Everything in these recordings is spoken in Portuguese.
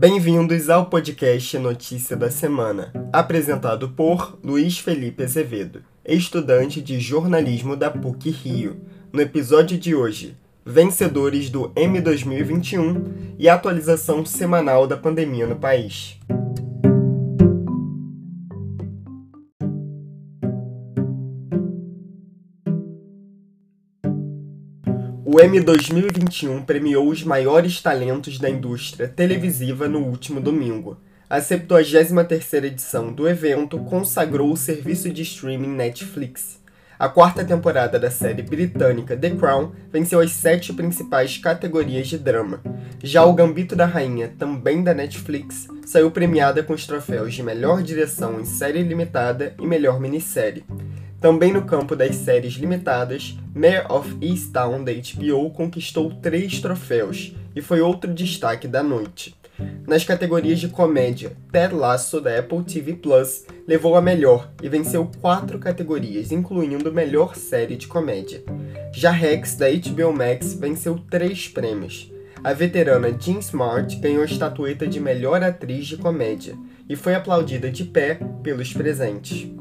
Bem-vindos ao podcast Notícia da Semana, apresentado por Luiz Felipe Azevedo, estudante de jornalismo da PUC Rio. No episódio de hoje, vencedores do M 2021 e atualização semanal da pandemia no país. O M 2021 premiou os maiores talentos da indústria televisiva no último domingo. A 73ª edição do evento consagrou o serviço de streaming Netflix. A quarta temporada da série britânica The Crown venceu as sete principais categorias de drama. Já o Gambito da Rainha, também da Netflix, saiu premiada com os troféus de melhor direção em série limitada e melhor minissérie. Também no campo das séries limitadas, Mayor of Easttown da HBO conquistou três troféus e foi outro destaque da noite. Nas categorias de comédia, Ted Lasso da Apple TV Plus levou a melhor e venceu quatro categorias, incluindo melhor série de comédia. Já Rex da HBO Max venceu três prêmios. A veterana Jean Smart ganhou a estatueta de melhor atriz de comédia e foi aplaudida de pé pelos presentes.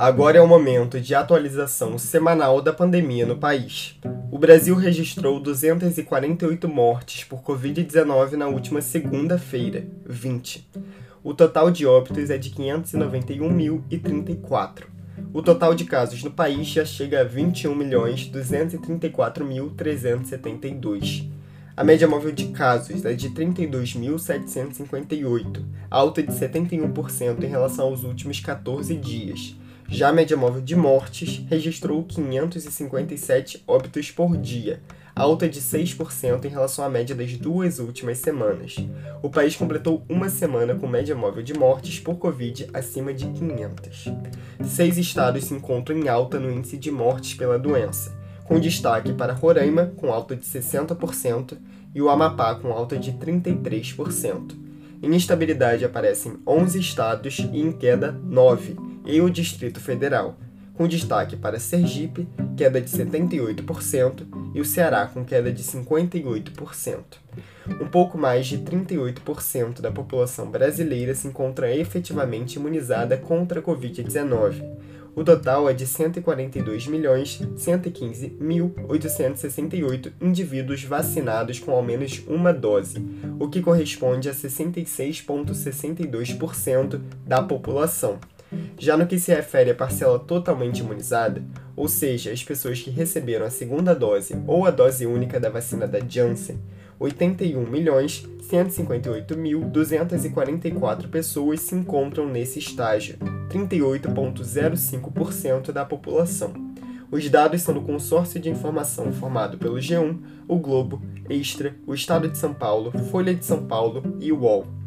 Agora é o momento de atualização semanal da pandemia no país. O Brasil registrou 248 mortes por Covid-19 na última segunda-feira, 20. O total de óbitos é de 591.034. O total de casos no país já chega a 21.234.372. A média móvel de casos é de 32.758, alta de 71% em relação aos últimos 14 dias. Já a média móvel de mortes registrou 557 óbitos por dia, alta de 6% em relação à média das duas últimas semanas. O país completou uma semana com média móvel de mortes por Covid acima de 500. Seis estados se encontram em alta no índice de mortes pela doença, com destaque para Roraima, com alta de 60%, e o Amapá, com alta de 33%. Em estabilidade aparecem 11 estados e em queda 9 e o Distrito Federal, com destaque para Sergipe, queda de 78%, e o Ceará, com queda de 58%. Um pouco mais de 38% da população brasileira se encontra efetivamente imunizada contra a Covid-19. O total é de 142.115.868 indivíduos vacinados com ao menos uma dose, o que corresponde a 66,62% da população. Já no que se refere à parcela totalmente imunizada, ou seja, as pessoas que receberam a segunda dose ou a dose única da vacina da Janssen, 81.158.244 pessoas se encontram nesse estágio, 38,05% da população. Os dados são do consórcio de informação formado pelo G1, o Globo, Extra, o Estado de São Paulo, Folha de São Paulo e o UOL.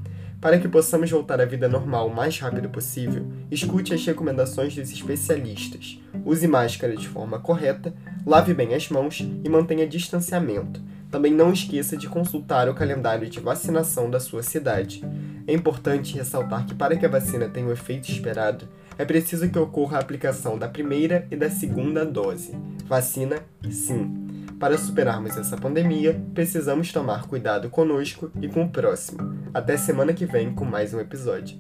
Para que possamos voltar à vida normal o mais rápido possível, escute as recomendações dos especialistas. Use máscara de forma correta, lave bem as mãos e mantenha distanciamento. Também não esqueça de consultar o calendário de vacinação da sua cidade. É importante ressaltar que, para que a vacina tenha o efeito esperado, é preciso que ocorra a aplicação da primeira e da segunda dose. Vacina, sim. Para superarmos essa pandemia, precisamos tomar cuidado conosco e com o próximo. Até semana que vem com mais um episódio.